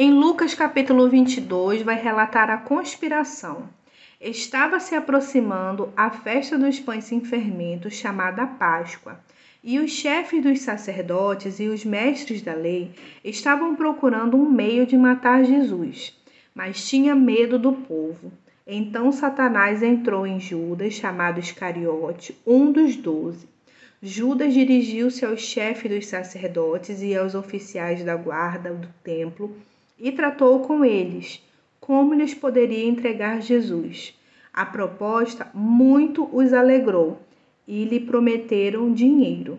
Em Lucas capítulo 22 vai relatar a conspiração. Estava se aproximando a festa dos pães sem fermento, chamada Páscoa, e os chefes dos sacerdotes e os mestres da lei estavam procurando um meio de matar Jesus, mas tinha medo do povo. Então Satanás entrou em Judas, chamado Iscariote, um dos doze. Judas dirigiu-se ao chefe dos sacerdotes e aos oficiais da guarda do templo e tratou com eles como lhes poderia entregar Jesus. A proposta muito os alegrou e lhe prometeram dinheiro.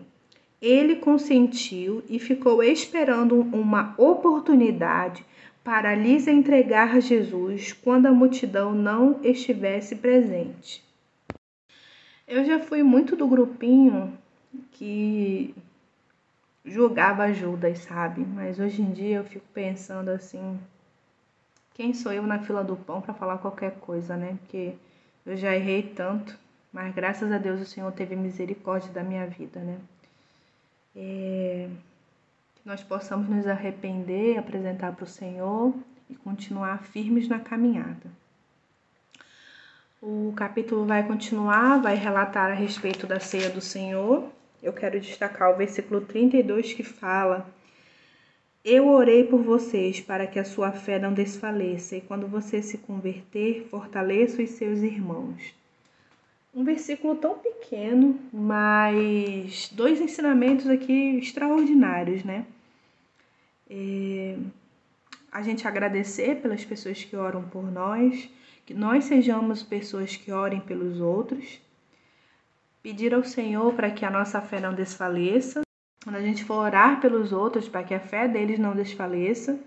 Ele consentiu e ficou esperando uma oportunidade para lhes entregar Jesus quando a multidão não estivesse presente. Eu já fui muito do grupinho que julgava Judas, sabe? Mas hoje em dia eu fico pensando assim, quem sou eu na fila do pão para falar qualquer coisa, né? Porque eu já errei tanto, mas graças a Deus o Senhor teve misericórdia da minha vida, né? É... Que nós possamos nos arrepender, apresentar para o Senhor e continuar firmes na caminhada. O capítulo vai continuar, vai relatar a respeito da ceia do Senhor eu quero destacar o versículo 32 que fala: Eu orei por vocês para que a sua fé não desfaleça, e quando você se converter, fortaleça os seus irmãos. Um versículo tão pequeno, mas dois ensinamentos aqui extraordinários, né? É, a gente agradecer pelas pessoas que oram por nós, que nós sejamos pessoas que orem pelos outros pedir ao Senhor para que a nossa fé não desfaleça, quando a gente for orar pelos outros, para que a fé deles não desfaleça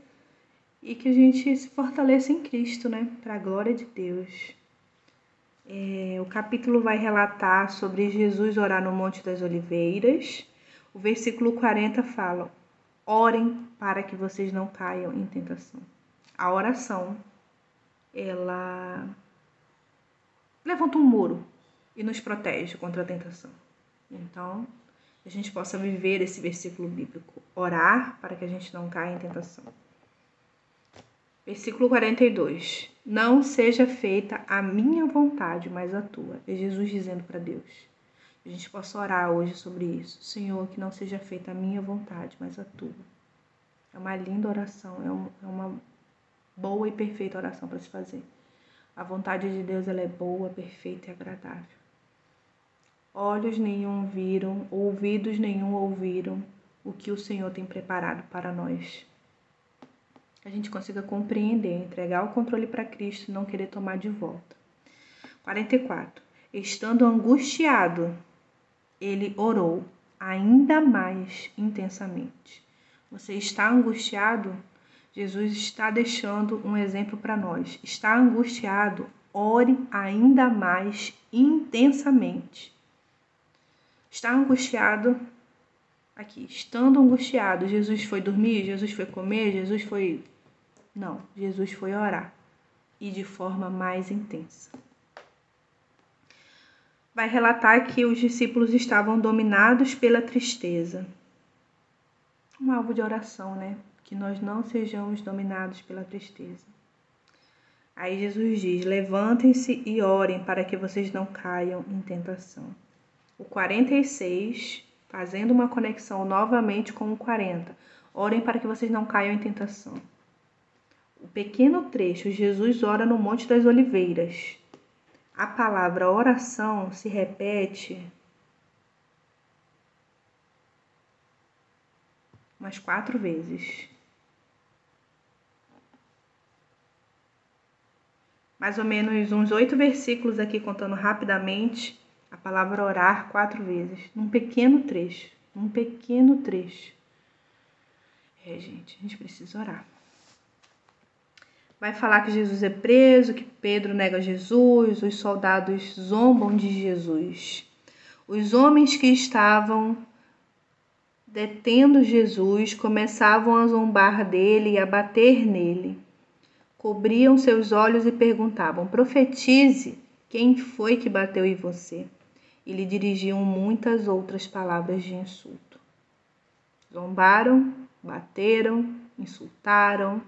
e que a gente se fortaleça em Cristo, né? Para a glória de Deus. É, o capítulo vai relatar sobre Jesus orar no Monte das Oliveiras. O versículo 40 fala: Orem para que vocês não caiam em tentação. A oração, ela levanta um muro e nos protege contra a tentação. Então, a gente possa viver esse versículo bíblico, orar para que a gente não caia em tentação. Versículo 42. Não seja feita a minha vontade, mas a tua. É Jesus dizendo para Deus. A gente possa orar hoje sobre isso. Senhor, que não seja feita a minha vontade, mas a tua. É uma linda oração, é, é uma boa e perfeita oração para se fazer. A vontade de Deus ela é boa, perfeita e agradável. Olhos nenhum viram, ouvidos nenhum ouviram o que o Senhor tem preparado para nós. A gente consiga compreender, entregar o controle para Cristo e não querer tomar de volta. 44. Estando angustiado, ele orou ainda mais intensamente. Você está angustiado? Jesus está deixando um exemplo para nós. Está angustiado? Ore ainda mais intensamente. Está angustiado. Aqui, estando angustiado, Jesus foi dormir, Jesus foi comer, Jesus foi. Não, Jesus foi orar. E de forma mais intensa. Vai relatar que os discípulos estavam dominados pela tristeza. Um alvo de oração, né? Que nós não sejamos dominados pela tristeza. Aí Jesus diz: Levantem-se e orem para que vocês não caiam em tentação o 46, fazendo uma conexão novamente com o 40. Orem para que vocês não caiam em tentação. O pequeno trecho, Jesus ora no Monte das Oliveiras. A palavra oração se repete umas quatro vezes. Mais ou menos uns oito versículos aqui, contando rapidamente a palavra orar quatro vezes, num pequeno trecho, num pequeno trecho. É, gente, a gente precisa orar. Vai falar que Jesus é preso, que Pedro nega Jesus, os soldados zombam de Jesus. Os homens que estavam detendo Jesus começavam a zombar dele e a bater nele. Cobriam seus olhos e perguntavam: Profetize, quem foi que bateu em você? E lhe dirigiam muitas outras palavras de insulto. Zombaram, bateram, insultaram,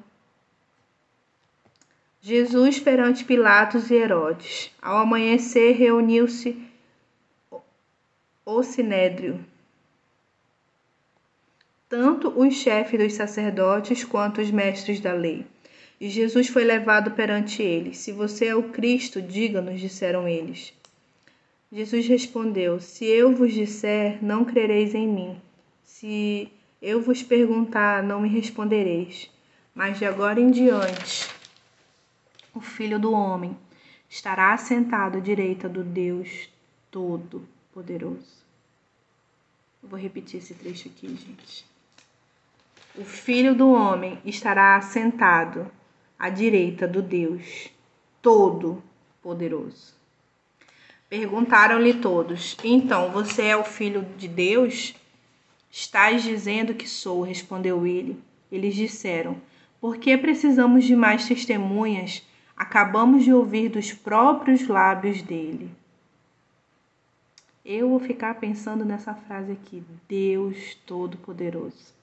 Jesus perante Pilatos e Herodes. Ao amanhecer, reuniu-se o sinédrio, tanto os chefes dos sacerdotes quanto os mestres da lei. E Jesus foi levado perante eles. Se você é o Cristo, diga-nos, disseram eles. Jesus respondeu: Se eu vos disser, não crereis em mim. Se eu vos perguntar, não me respondereis. Mas de agora em diante, o Filho do Homem estará assentado à direita do Deus Todo-Poderoso. Vou repetir esse trecho aqui, gente. O Filho do Homem estará assentado à direita do Deus Todo-Poderoso. Perguntaram-lhe todos: Então, você é o filho de Deus? Estás dizendo que sou, respondeu ele. Eles disseram: Por que precisamos de mais testemunhas? acabamos de ouvir dos próprios lábios dele. Eu vou ficar pensando nessa frase aqui, Deus Todo-Poderoso.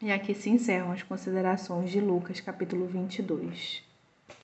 E aqui se encerram as considerações de Lucas, capítulo 22.